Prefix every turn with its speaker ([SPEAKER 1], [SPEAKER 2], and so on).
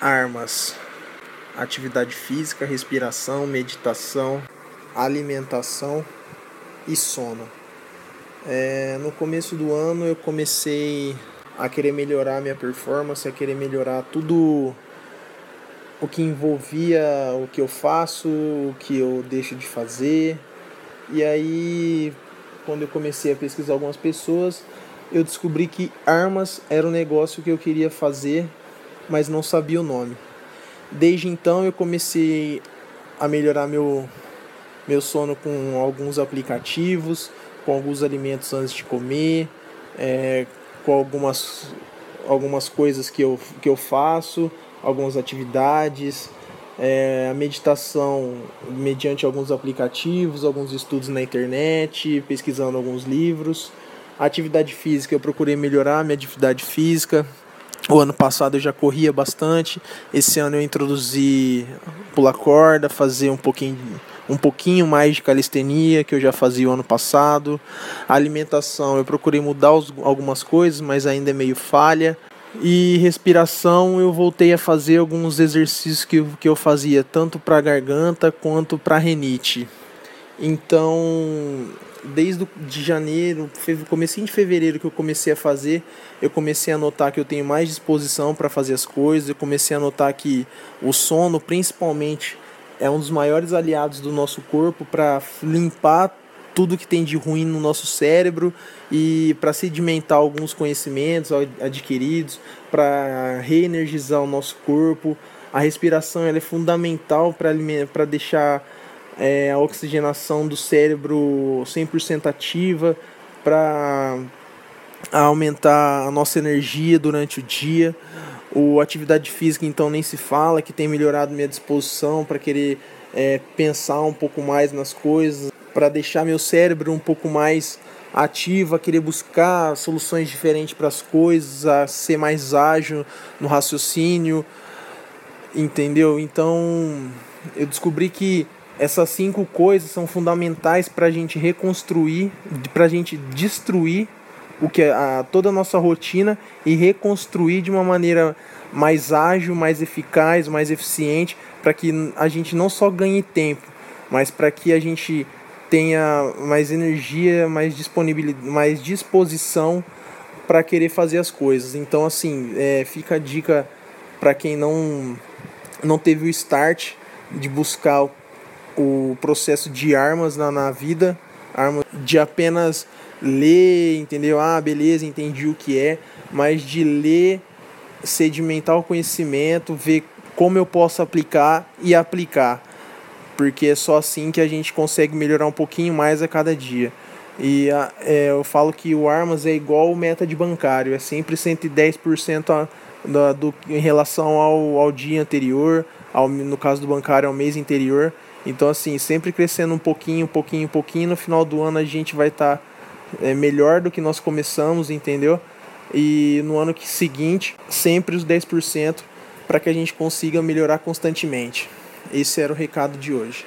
[SPEAKER 1] armas: atividade física, respiração, meditação, alimentação e sono. É, no começo do ano eu comecei a querer melhorar minha performance, a querer melhorar tudo o que envolvia o que eu faço, o que eu deixo de fazer. E aí, quando eu comecei a pesquisar algumas pessoas, eu descobri que armas era um negócio que eu queria fazer, mas não sabia o nome. Desde então eu comecei a melhorar meu, meu sono com alguns aplicativos, com alguns alimentos antes de comer, é, com algumas, algumas coisas que eu, que eu faço, algumas atividades, é, a meditação mediante alguns aplicativos, alguns estudos na internet, pesquisando alguns livros. Atividade física, eu procurei melhorar a minha atividade física. O ano passado eu já corria bastante. Esse ano eu introduzi pular corda, fazer um pouquinho, um pouquinho mais de calistenia, que eu já fazia o ano passado. A alimentação, eu procurei mudar os, algumas coisas, mas ainda é meio falha. E respiração, eu voltei a fazer alguns exercícios que, que eu fazia tanto para garganta quanto para renite. Então, desde de janeiro, comecinho de fevereiro que eu comecei a fazer, eu comecei a notar que eu tenho mais disposição para fazer as coisas, eu comecei a notar que o sono, principalmente, é um dos maiores aliados do nosso corpo para limpar tudo que tem de ruim no nosso cérebro e para sedimentar alguns conhecimentos adquiridos, para reenergizar o nosso corpo. A respiração ela é fundamental para deixar é, a oxigenação do cérebro 100% ativa, para aumentar a nossa energia durante o dia. O atividade física então nem se fala, que tem melhorado minha disposição para querer é, pensar um pouco mais nas coisas, para deixar meu cérebro um pouco mais ativo, a querer buscar soluções diferentes para as coisas, a ser mais ágil no raciocínio, entendeu? Então eu descobri que essas cinco coisas são fundamentais para a gente reconstruir, para a gente destruir o que é a, toda a nossa rotina e reconstruir de uma maneira mais ágil, mais eficaz, mais eficiente, para que a gente não só ganhe tempo, mas para que a gente tenha mais energia, mais disponibilidade, mais disposição para querer fazer as coisas. Então, assim, é, fica a dica para quem não, não teve o start de buscar o, processo de armas na, na vida, armas de apenas ler, entendeu? Ah, beleza, entendi o que é, mas de ler, sedimentar o conhecimento, ver como eu posso aplicar e aplicar porque é só assim que a gente consegue melhorar um pouquinho mais a cada dia. E é, eu falo que o Armas é igual o meta de bancário, é sempre 110% a, do, do, em relação ao, ao dia anterior, ao, no caso do bancário, ao mês anterior. Então, assim, sempre crescendo um pouquinho, um pouquinho, um pouquinho. No final do ano a gente vai estar tá, é, melhor do que nós começamos, entendeu? E no ano seguinte, sempre os 10% para que a gente consiga melhorar constantemente. Esse era o recado de hoje.